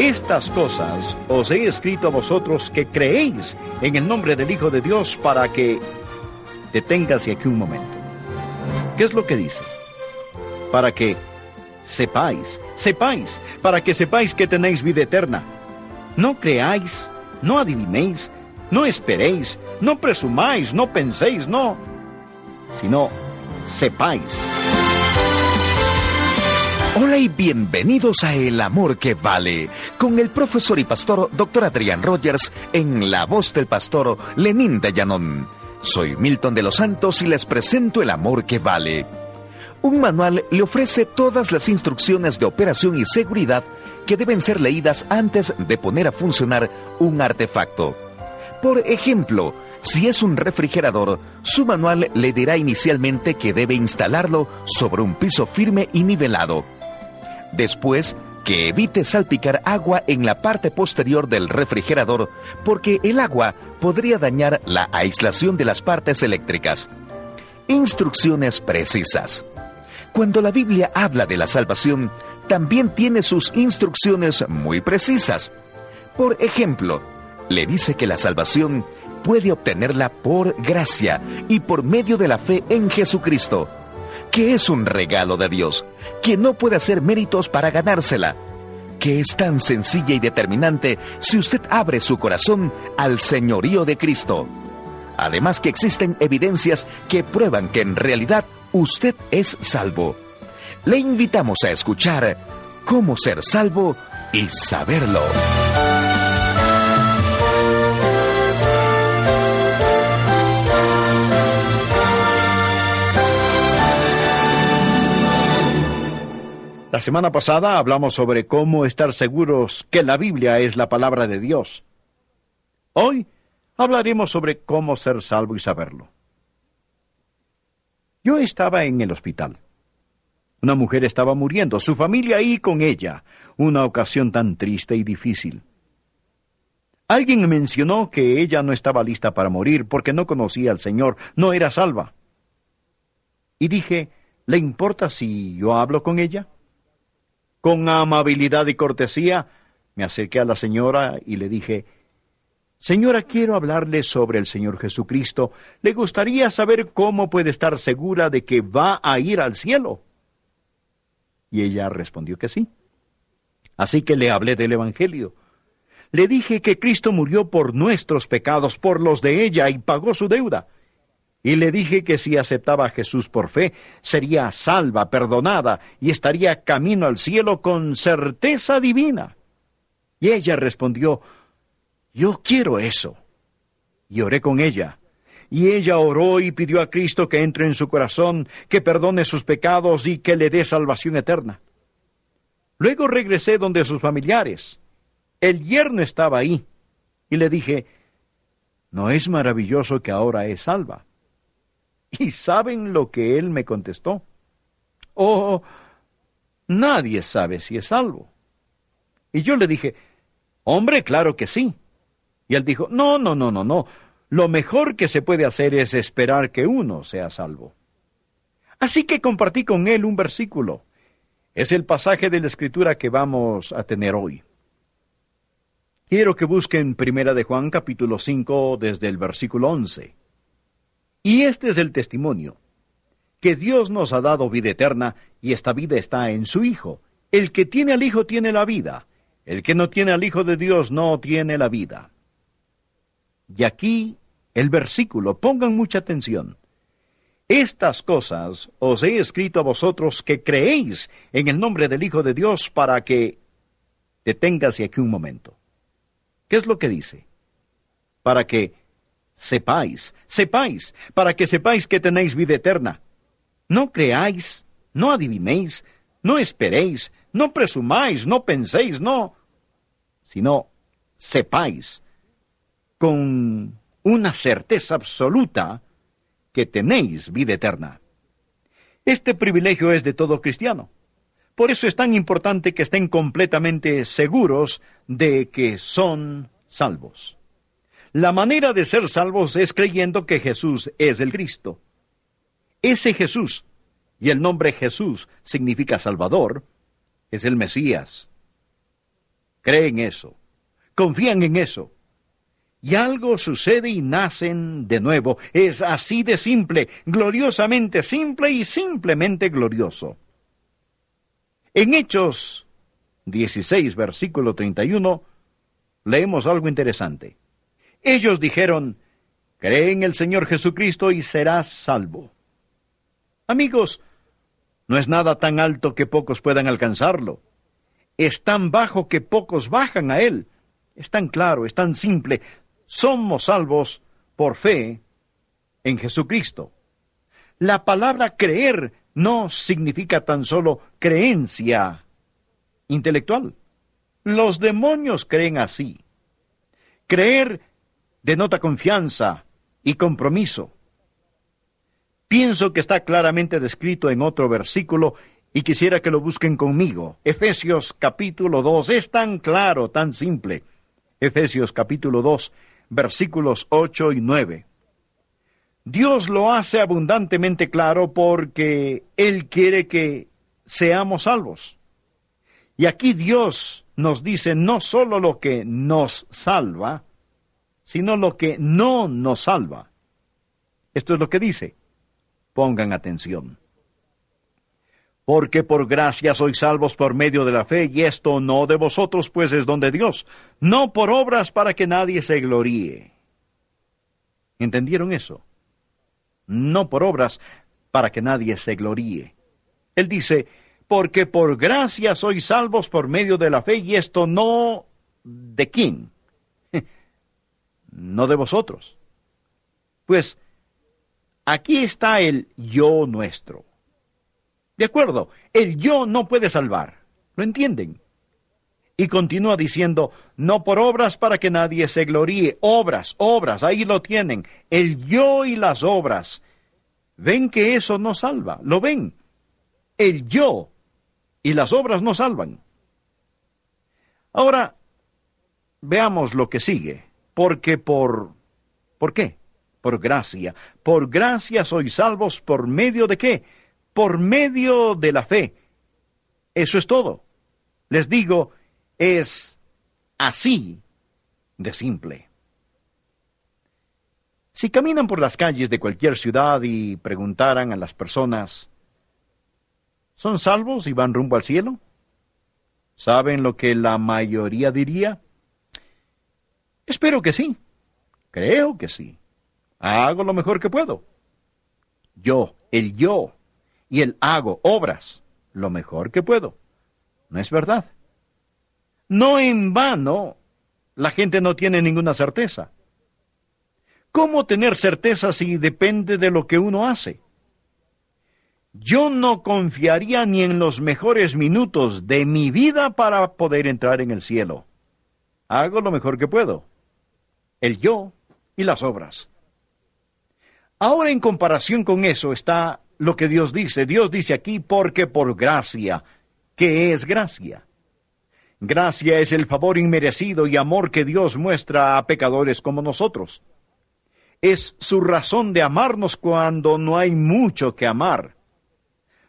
Estas cosas os he escrito a vosotros que creéis en el nombre del Hijo de Dios para que... Deténgase aquí un momento. ¿Qué es lo que dice? Para que sepáis, sepáis, para que sepáis que tenéis vida eterna. No creáis, no adivinéis, no esperéis, no presumáis, no penséis, no, sino sepáis. Hola y bienvenidos a El Amor que Vale, con el profesor y pastor Dr. Adrián Rogers en la voz del pastor Lenín de. Soy Milton de los Santos y les presento El Amor que Vale. Un manual le ofrece todas las instrucciones de operación y seguridad que deben ser leídas antes de poner a funcionar un artefacto. Por ejemplo, si es un refrigerador, su manual le dirá inicialmente que debe instalarlo sobre un piso firme y nivelado. Después, que evite salpicar agua en la parte posterior del refrigerador porque el agua podría dañar la aislación de las partes eléctricas. Instrucciones precisas. Cuando la Biblia habla de la salvación, también tiene sus instrucciones muy precisas. Por ejemplo, le dice que la salvación puede obtenerla por gracia y por medio de la fe en Jesucristo, que es un regalo de Dios, que no puede hacer méritos para ganársela, que es tan sencilla y determinante si usted abre su corazón al señorío de Cristo. Además que existen evidencias que prueban que en realidad usted es salvo. Le invitamos a escuchar Cómo ser salvo y saberlo. La semana pasada hablamos sobre cómo estar seguros que la Biblia es la palabra de Dios. Hoy hablaremos sobre cómo ser salvo y saberlo. Yo estaba en el hospital. Una mujer estaba muriendo, su familia ahí con ella, una ocasión tan triste y difícil. Alguien mencionó que ella no estaba lista para morir porque no conocía al Señor, no era salva. Y dije, ¿le importa si yo hablo con ella? Con amabilidad y cortesía me acerqué a la señora y le dije, Señora, quiero hablarle sobre el Señor Jesucristo. ¿Le gustaría saber cómo puede estar segura de que va a ir al cielo? Y ella respondió que sí. Así que le hablé del Evangelio. Le dije que Cristo murió por nuestros pecados, por los de ella, y pagó su deuda. Y le dije que si aceptaba a Jesús por fe, sería salva, perdonada, y estaría camino al cielo con certeza divina. Y ella respondió, Yo quiero eso. Y oré con ella. Y ella oró y pidió a Cristo que entre en su corazón, que perdone sus pecados y que le dé salvación eterna. Luego regresé donde sus familiares. El yerno estaba ahí. Y le dije, ¿no es maravilloso que ahora es salva? ¿Y saben lo que él me contestó? Oh, nadie sabe si es salvo. Y yo le dije, hombre, claro que sí. Y él dijo, no, no, no, no, no. Lo mejor que se puede hacer es esperar que uno sea salvo. Así que compartí con él un versículo. Es el pasaje de la escritura que vamos a tener hoy. Quiero que busquen Primera de Juan capítulo 5 desde el versículo 11. Y este es el testimonio, que Dios nos ha dado vida eterna y esta vida está en su Hijo. El que tiene al Hijo tiene la vida, el que no tiene al Hijo de Dios no tiene la vida. Y aquí el versículo, pongan mucha atención. Estas cosas os he escrito a vosotros que creéis en el nombre del Hijo de Dios para que... Deténgase aquí un momento. ¿Qué es lo que dice? Para que sepáis, sepáis, para que sepáis que tenéis vida eterna. No creáis, no adivinéis, no esperéis, no presumáis, no penséis, no, sino sepáis con una certeza absoluta que tenéis vida eterna. Este privilegio es de todo cristiano. Por eso es tan importante que estén completamente seguros de que son salvos. La manera de ser salvos es creyendo que Jesús es el Cristo. Ese Jesús, y el nombre Jesús significa Salvador, es el Mesías. creen eso, confían en eso. Y algo sucede y nacen de nuevo. Es así de simple, gloriosamente simple y simplemente glorioso. En Hechos 16, versículo 31, leemos algo interesante. Ellos dijeron, cree en el Señor Jesucristo y serás salvo. Amigos, no es nada tan alto que pocos puedan alcanzarlo. Es tan bajo que pocos bajan a él. Es tan claro, es tan simple. Somos salvos por fe en Jesucristo. La palabra creer no significa tan solo creencia intelectual. Los demonios creen así. Creer denota confianza y compromiso. Pienso que está claramente descrito en otro versículo y quisiera que lo busquen conmigo. Efesios capítulo 2 es tan claro, tan simple. Efesios capítulo 2, versículos 8 y 9. Dios lo hace abundantemente claro porque Él quiere que seamos salvos. Y aquí Dios nos dice no solo lo que nos salva, sino lo que no nos salva. Esto es lo que dice. Pongan atención. Porque por gracia sois salvos por medio de la fe, y esto no de vosotros, pues es don de Dios, no por obras para que nadie se gloríe. ¿Entendieron eso? No por obras para que nadie se gloríe. Él dice, porque por gracia sois salvos por medio de la fe, y esto no de quién, no de vosotros. Pues aquí está el yo nuestro. De acuerdo, el yo no puede salvar. ¿Lo entienden? Y continúa diciendo, no por obras para que nadie se gloríe, obras, obras, ahí lo tienen, el yo y las obras. ¿Ven que eso no salva? ¿Lo ven? El yo y las obras no salvan. Ahora, veamos lo que sigue porque por... ¿Por qué? Por gracia. Por gracia sois salvos por medio de qué? Por medio de la fe. Eso es todo. Les digo, es así de simple. Si caminan por las calles de cualquier ciudad y preguntaran a las personas, ¿son salvos y van rumbo al cielo? ¿Saben lo que la mayoría diría? Espero que sí. Creo que sí. Hago lo mejor que puedo. Yo, el yo, y el hago obras lo mejor que puedo. ¿No es verdad? No en vano la gente no tiene ninguna certeza. ¿Cómo tener certeza si depende de lo que uno hace? Yo no confiaría ni en los mejores minutos de mi vida para poder entrar en el cielo. Hago lo mejor que puedo el yo y las obras. Ahora en comparación con eso está lo que Dios dice. Dios dice aquí, porque por gracia. ¿Qué es gracia? Gracia es el favor inmerecido y amor que Dios muestra a pecadores como nosotros. Es su razón de amarnos cuando no hay mucho que amar.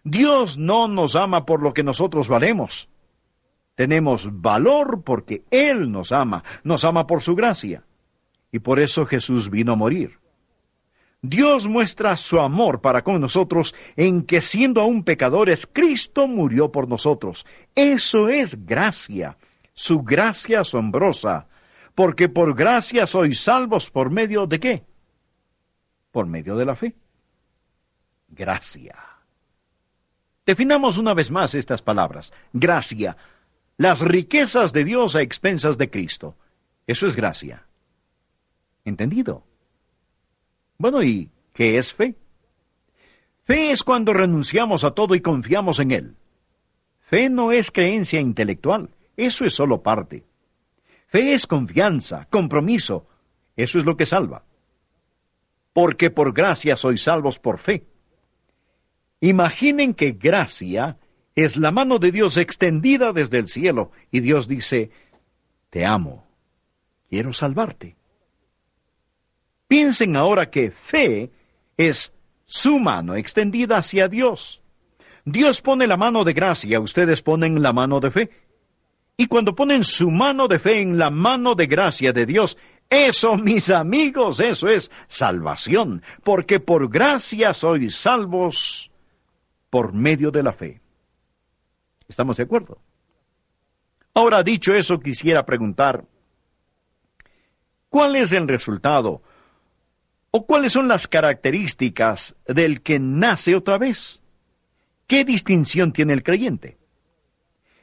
Dios no nos ama por lo que nosotros valemos. Tenemos valor porque Él nos ama, nos ama por su gracia y por eso Jesús vino a morir. Dios muestra su amor para con nosotros en que siendo aún pecadores, Cristo murió por nosotros. Eso es gracia, su gracia asombrosa, porque por gracia sois salvos por medio de qué? Por medio de la fe. Gracia. Definamos una vez más estas palabras. Gracia. Las riquezas de Dios a expensas de Cristo. Eso es gracia. ¿Entendido? Bueno, ¿y qué es fe? Fe es cuando renunciamos a todo y confiamos en Él. Fe no es creencia intelectual, eso es solo parte. Fe es confianza, compromiso, eso es lo que salva. Porque por gracia sois salvos por fe. Imaginen que gracia es la mano de Dios extendida desde el cielo y Dios dice, te amo, quiero salvarte. Piensen ahora que fe es su mano extendida hacia Dios. Dios pone la mano de gracia, ustedes ponen la mano de fe. Y cuando ponen su mano de fe en la mano de gracia de Dios, eso, mis amigos, eso es salvación, porque por gracia sois salvos por medio de la fe. ¿Estamos de acuerdo? Ahora, dicho eso, quisiera preguntar, ¿cuál es el resultado o cuáles son las características del que nace otra vez? ¿Qué distinción tiene el creyente?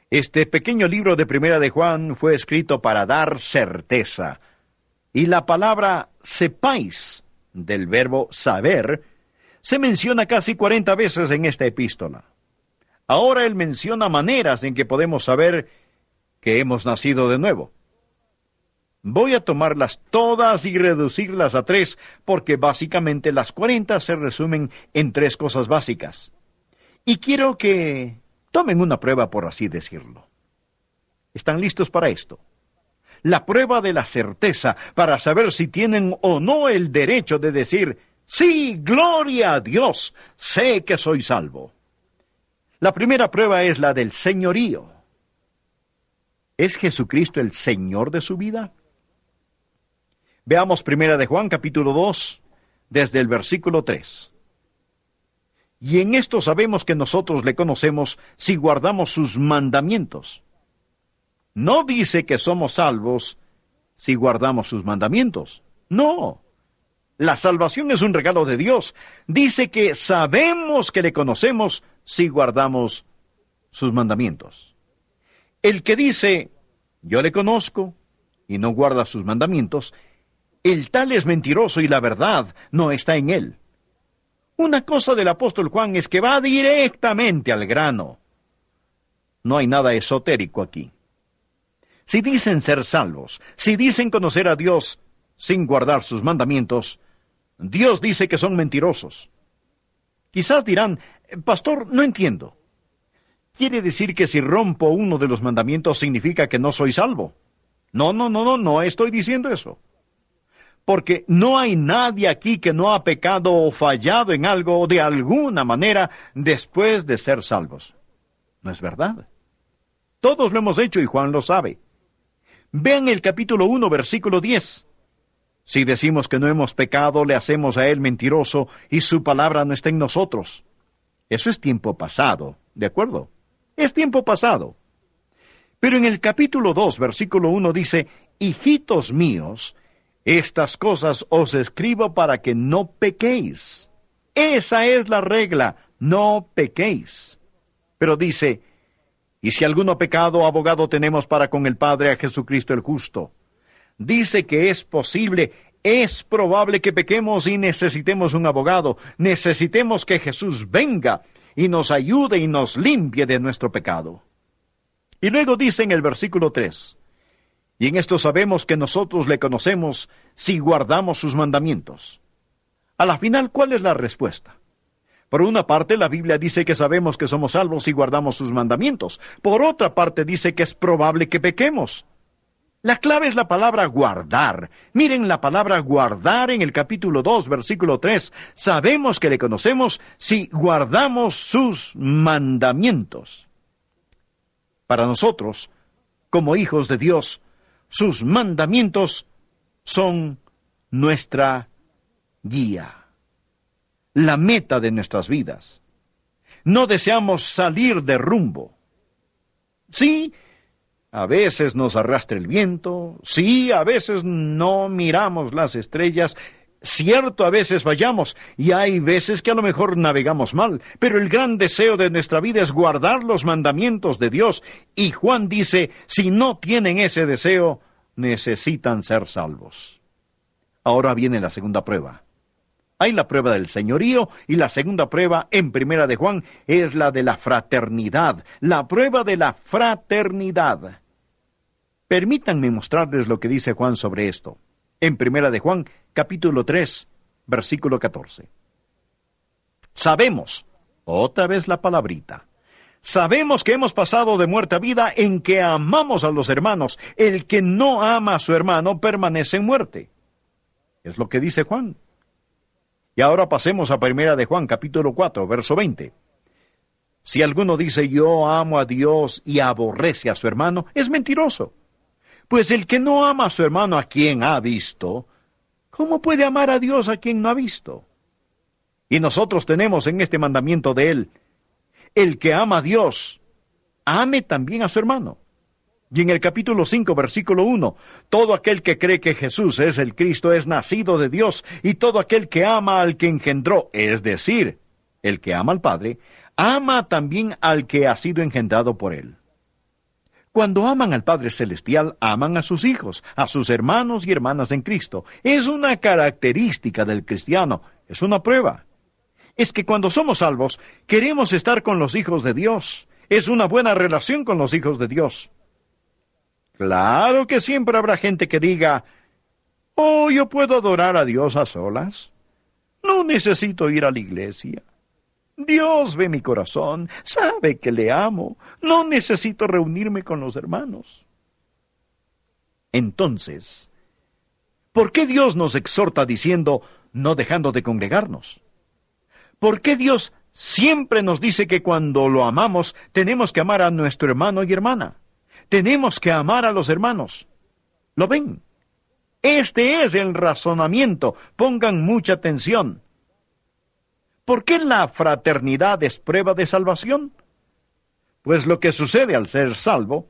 Este pequeño libro de Primera de Juan fue escrito para dar certeza. Y la palabra sepáis, del verbo saber, se menciona casi cuarenta veces en esta epístola. Ahora él menciona maneras en que podemos saber que hemos nacido de nuevo. Voy a tomarlas todas y reducirlas a tres, porque básicamente las cuarenta se resumen en tres cosas básicas. Y quiero que Tomen una prueba, por así decirlo. ¿Están listos para esto? La prueba de la certeza para saber si tienen o no el derecho de decir, sí, gloria a Dios, sé que soy salvo. La primera prueba es la del señorío. ¿Es Jesucristo el Señor de su vida? Veamos primera de Juan capítulo 2, desde el versículo 3. Y en esto sabemos que nosotros le conocemos si guardamos sus mandamientos. No dice que somos salvos si guardamos sus mandamientos. No. La salvación es un regalo de Dios. Dice que sabemos que le conocemos si guardamos sus mandamientos. El que dice, yo le conozco, y no guarda sus mandamientos, el tal es mentiroso y la verdad no está en él. Una cosa del apóstol Juan es que va directamente al grano. No hay nada esotérico aquí. Si dicen ser salvos, si dicen conocer a Dios sin guardar sus mandamientos, Dios dice que son mentirosos. Quizás dirán, Pastor, no entiendo. ¿Quiere decir que si rompo uno de los mandamientos significa que no soy salvo? No, no, no, no, no estoy diciendo eso porque no hay nadie aquí que no ha pecado o fallado en algo de alguna manera después de ser salvos. ¿No es verdad? Todos lo hemos hecho y Juan lo sabe. Vean el capítulo 1, versículo 10. Si decimos que no hemos pecado, le hacemos a él mentiroso y su palabra no está en nosotros. Eso es tiempo pasado, ¿de acuerdo? Es tiempo pasado. Pero en el capítulo 2, versículo 1 dice, Hijitos míos, estas cosas os escribo para que no pequéis. Esa es la regla, no pequéis. Pero dice, y si alguno pecado, abogado tenemos para con el Padre a Jesucristo el justo. Dice que es posible, es probable que pequemos y necesitemos un abogado, necesitemos que Jesús venga y nos ayude y nos limpie de nuestro pecado. Y luego dice en el versículo 3, y en esto sabemos que nosotros le conocemos si guardamos sus mandamientos. A la final, ¿cuál es la respuesta? Por una parte, la Biblia dice que sabemos que somos salvos si guardamos sus mandamientos. Por otra parte, dice que es probable que pequemos. La clave es la palabra guardar. Miren la palabra guardar en el capítulo 2, versículo 3. Sabemos que le conocemos si guardamos sus mandamientos. Para nosotros, como hijos de Dios, sus mandamientos son nuestra guía, la meta de nuestras vidas. No deseamos salir de rumbo. Sí, a veces nos arrastra el viento, sí, a veces no miramos las estrellas, Cierto, a veces vayamos, y hay veces que a lo mejor navegamos mal, pero el gran deseo de nuestra vida es guardar los mandamientos de Dios, y Juan dice, si no tienen ese deseo, necesitan ser salvos. Ahora viene la segunda prueba. Hay la prueba del señorío y la segunda prueba en primera de Juan es la de la fraternidad, la prueba de la fraternidad. Permítanme mostrarles lo que dice Juan sobre esto. En primera de Juan capítulo 3, versículo 14. Sabemos, otra vez la palabrita, sabemos que hemos pasado de muerte a vida en que amamos a los hermanos. El que no ama a su hermano permanece en muerte. Es lo que dice Juan. Y ahora pasemos a primera de Juan, capítulo 4, verso 20. Si alguno dice yo amo a Dios y aborrece a su hermano, es mentiroso. Pues el que no ama a su hermano a quien ha visto, ¿cómo puede amar a Dios a quien no ha visto? Y nosotros tenemos en este mandamiento de él, el que ama a Dios, ame también a su hermano. Y en el capítulo 5, versículo 1, todo aquel que cree que Jesús es el Cristo es nacido de Dios, y todo aquel que ama al que engendró, es decir, el que ama al Padre, ama también al que ha sido engendrado por él. Cuando aman al Padre Celestial, aman a sus hijos, a sus hermanos y hermanas en Cristo. Es una característica del cristiano, es una prueba. Es que cuando somos salvos, queremos estar con los hijos de Dios. Es una buena relación con los hijos de Dios. Claro que siempre habrá gente que diga, oh, yo puedo adorar a Dios a solas. No necesito ir a la iglesia. Dios ve mi corazón, sabe que le amo, no necesito reunirme con los hermanos. Entonces, ¿por qué Dios nos exhorta diciendo no dejando de congregarnos? ¿Por qué Dios siempre nos dice que cuando lo amamos tenemos que amar a nuestro hermano y hermana? Tenemos que amar a los hermanos. ¿Lo ven? Este es el razonamiento. Pongan mucha atención. ¿Por qué la fraternidad es prueba de salvación? Pues lo que sucede al ser salvo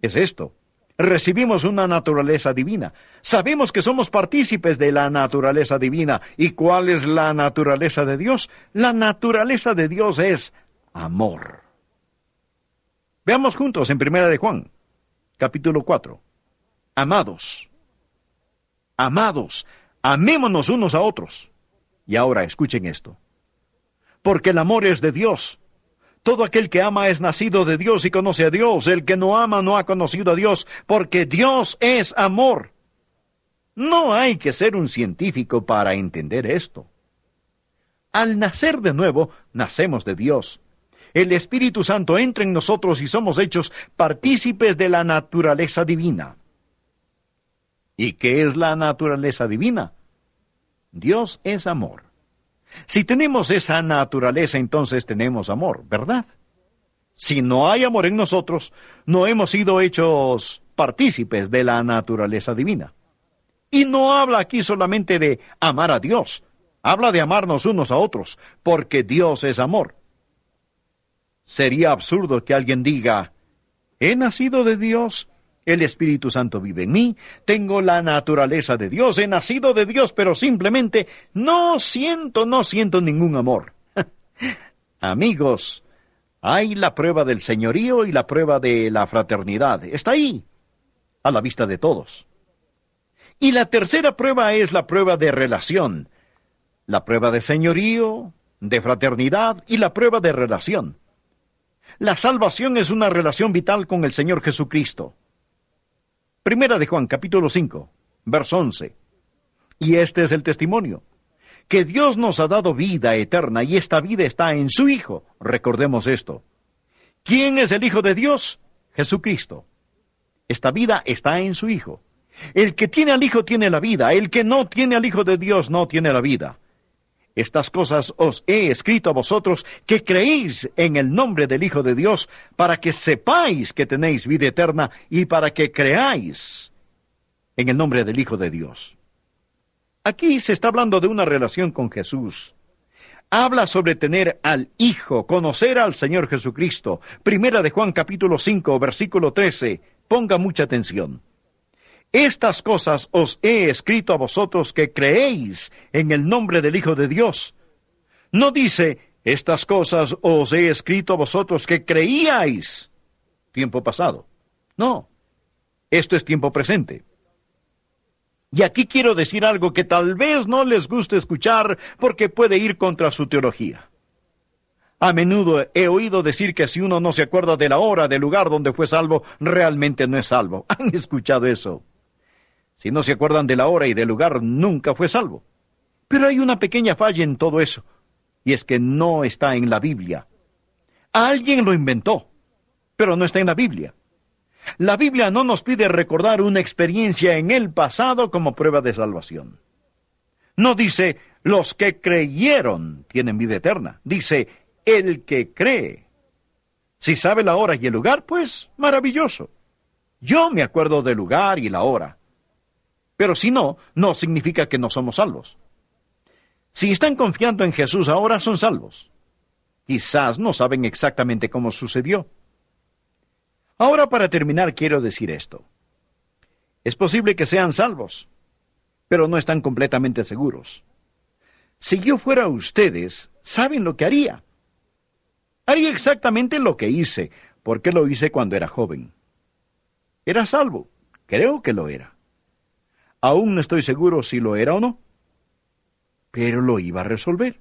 es esto. Recibimos una naturaleza divina. Sabemos que somos partícipes de la naturaleza divina. ¿Y cuál es la naturaleza de Dios? La naturaleza de Dios es amor. Veamos juntos en Primera de Juan, capítulo 4. Amados, amados, amémonos unos a otros. Y ahora escuchen esto porque el amor es de Dios. Todo aquel que ama es nacido de Dios y conoce a Dios. El que no ama no ha conocido a Dios, porque Dios es amor. No hay que ser un científico para entender esto. Al nacer de nuevo, nacemos de Dios. El Espíritu Santo entra en nosotros y somos hechos partícipes de la naturaleza divina. ¿Y qué es la naturaleza divina? Dios es amor. Si tenemos esa naturaleza, entonces tenemos amor, ¿verdad? Si no hay amor en nosotros, no hemos sido hechos partícipes de la naturaleza divina. Y no habla aquí solamente de amar a Dios, habla de amarnos unos a otros, porque Dios es amor. Sería absurdo que alguien diga, he nacido de Dios el Espíritu Santo vive en mí, tengo la naturaleza de Dios, he nacido de Dios, pero simplemente no siento, no siento ningún amor. Amigos, hay la prueba del señorío y la prueba de la fraternidad. Está ahí, a la vista de todos. Y la tercera prueba es la prueba de relación. La prueba de señorío, de fraternidad y la prueba de relación. La salvación es una relación vital con el Señor Jesucristo. Primera de Juan, capítulo 5, verso 11. Y este es el testimonio, que Dios nos ha dado vida eterna y esta vida está en su Hijo. Recordemos esto. ¿Quién es el Hijo de Dios? Jesucristo. Esta vida está en su Hijo. El que tiene al Hijo tiene la vida, el que no tiene al Hijo de Dios no tiene la vida. Estas cosas os he escrito a vosotros que creéis en el nombre del Hijo de Dios, para que sepáis que tenéis vida eterna y para que creáis en el nombre del Hijo de Dios. Aquí se está hablando de una relación con Jesús. Habla sobre tener al Hijo, conocer al Señor Jesucristo. Primera de Juan capítulo 5, versículo 13. Ponga mucha atención. Estas cosas os he escrito a vosotros que creéis en el nombre del Hijo de Dios. No dice, estas cosas os he escrito a vosotros que creíais. Tiempo pasado. No, esto es tiempo presente. Y aquí quiero decir algo que tal vez no les guste escuchar porque puede ir contra su teología. A menudo he oído decir que si uno no se acuerda de la hora, del lugar donde fue salvo, realmente no es salvo. ¿Han escuchado eso? Si no se acuerdan de la hora y del lugar, nunca fue salvo. Pero hay una pequeña falla en todo eso, y es que no está en la Biblia. Alguien lo inventó, pero no está en la Biblia. La Biblia no nos pide recordar una experiencia en el pasado como prueba de salvación. No dice, los que creyeron tienen vida eterna. Dice, el que cree Si sabe la hora y el lugar, pues maravilloso. Yo me acuerdo del lugar y la hora. Pero si no, no significa que no somos salvos. Si están confiando en Jesús ahora, son salvos. Quizás no saben exactamente cómo sucedió. Ahora, para terminar, quiero decir esto. Es posible que sean salvos, pero no están completamente seguros. Si yo fuera ustedes, ¿saben lo que haría? Haría exactamente lo que hice, porque lo hice cuando era joven. Era salvo, creo que lo era. Aún no estoy seguro si lo era o no, pero lo iba a resolver.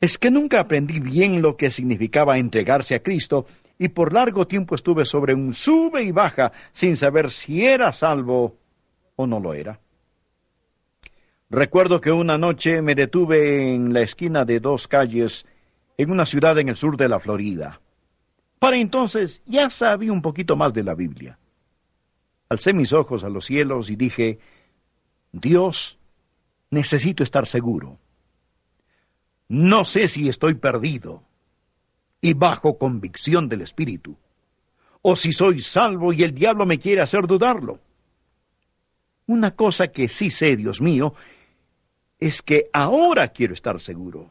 Es que nunca aprendí bien lo que significaba entregarse a Cristo y por largo tiempo estuve sobre un sube y baja sin saber si era salvo o no lo era. Recuerdo que una noche me detuve en la esquina de dos calles en una ciudad en el sur de la Florida. Para entonces ya sabía un poquito más de la Biblia. Alcé mis ojos a los cielos y dije, Dios, necesito estar seguro. No sé si estoy perdido y bajo convicción del Espíritu, o si soy salvo y el diablo me quiere hacer dudarlo. Una cosa que sí sé, Dios mío, es que ahora quiero estar seguro.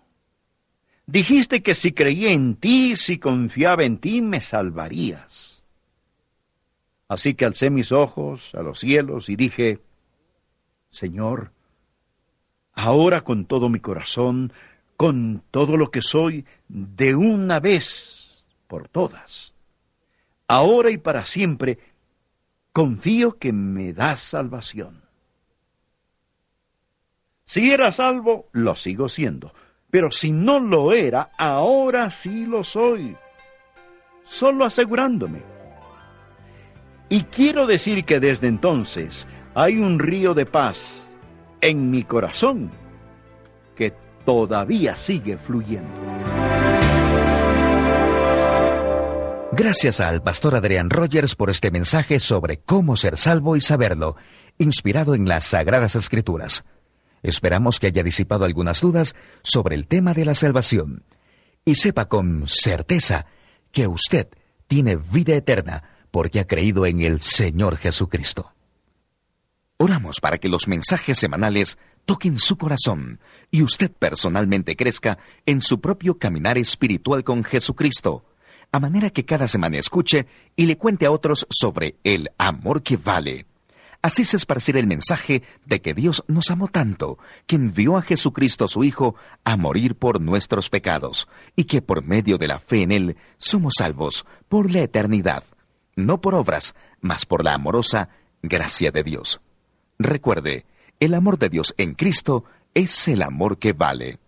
Dijiste que si creía en ti, si confiaba en ti, me salvarías. Así que alcé mis ojos a los cielos y dije, Señor, ahora con todo mi corazón, con todo lo que soy, de una vez por todas, ahora y para siempre, confío que me das salvación. Si era salvo, lo sigo siendo pero si no lo era, ahora sí lo soy. Solo asegurándome. Y quiero decir que desde entonces hay un río de paz en mi corazón que todavía sigue fluyendo. Gracias al pastor Adrián Rogers por este mensaje sobre cómo ser salvo y saberlo, inspirado en las Sagradas Escrituras. Esperamos que haya disipado algunas dudas sobre el tema de la salvación y sepa con certeza que usted tiene vida eterna porque ha creído en el Señor Jesucristo. Oramos para que los mensajes semanales toquen su corazón y usted personalmente crezca en su propio caminar espiritual con Jesucristo, a manera que cada semana escuche y le cuente a otros sobre el amor que vale Así se esparcirá el mensaje de que Dios nos amó tanto, que envió a Jesucristo su Hijo a morir por nuestros pecados, y que por medio de la fe en Él somos salvos por la eternidad, no por obras, mas por la amorosa gracia de Dios. Recuerde, el amor de Dios en Cristo es el amor que vale.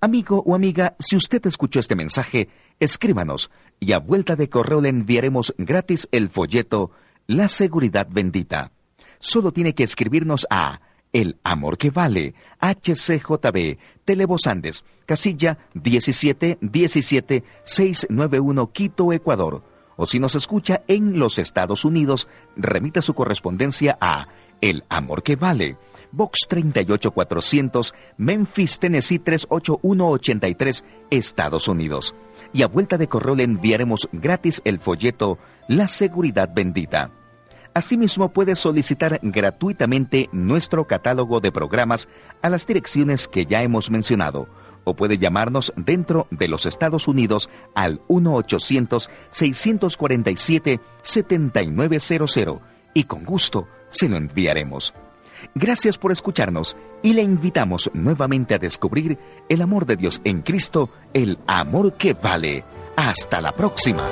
Amigo o amiga, si usted escuchó este mensaje, escríbanos y a vuelta de correo le enviaremos gratis el folleto La Seguridad Bendita solo tiene que escribirnos a El Amor que Vale, HCJB, Televos Andes, casilla 17 691 Quito, Ecuador. O si nos escucha en los Estados Unidos, remita su correspondencia a El Amor que Vale, Box 38400, Memphis, Tennessee 38183, Estados Unidos. Y a vuelta de correo enviaremos gratis el folleto La Seguridad Bendita. Asimismo, puede solicitar gratuitamente nuestro catálogo de programas a las direcciones que ya hemos mencionado o puede llamarnos dentro de los Estados Unidos al 1-800-647-7900 y con gusto se lo enviaremos. Gracias por escucharnos y le invitamos nuevamente a descubrir el amor de Dios en Cristo, el amor que vale. Hasta la próxima.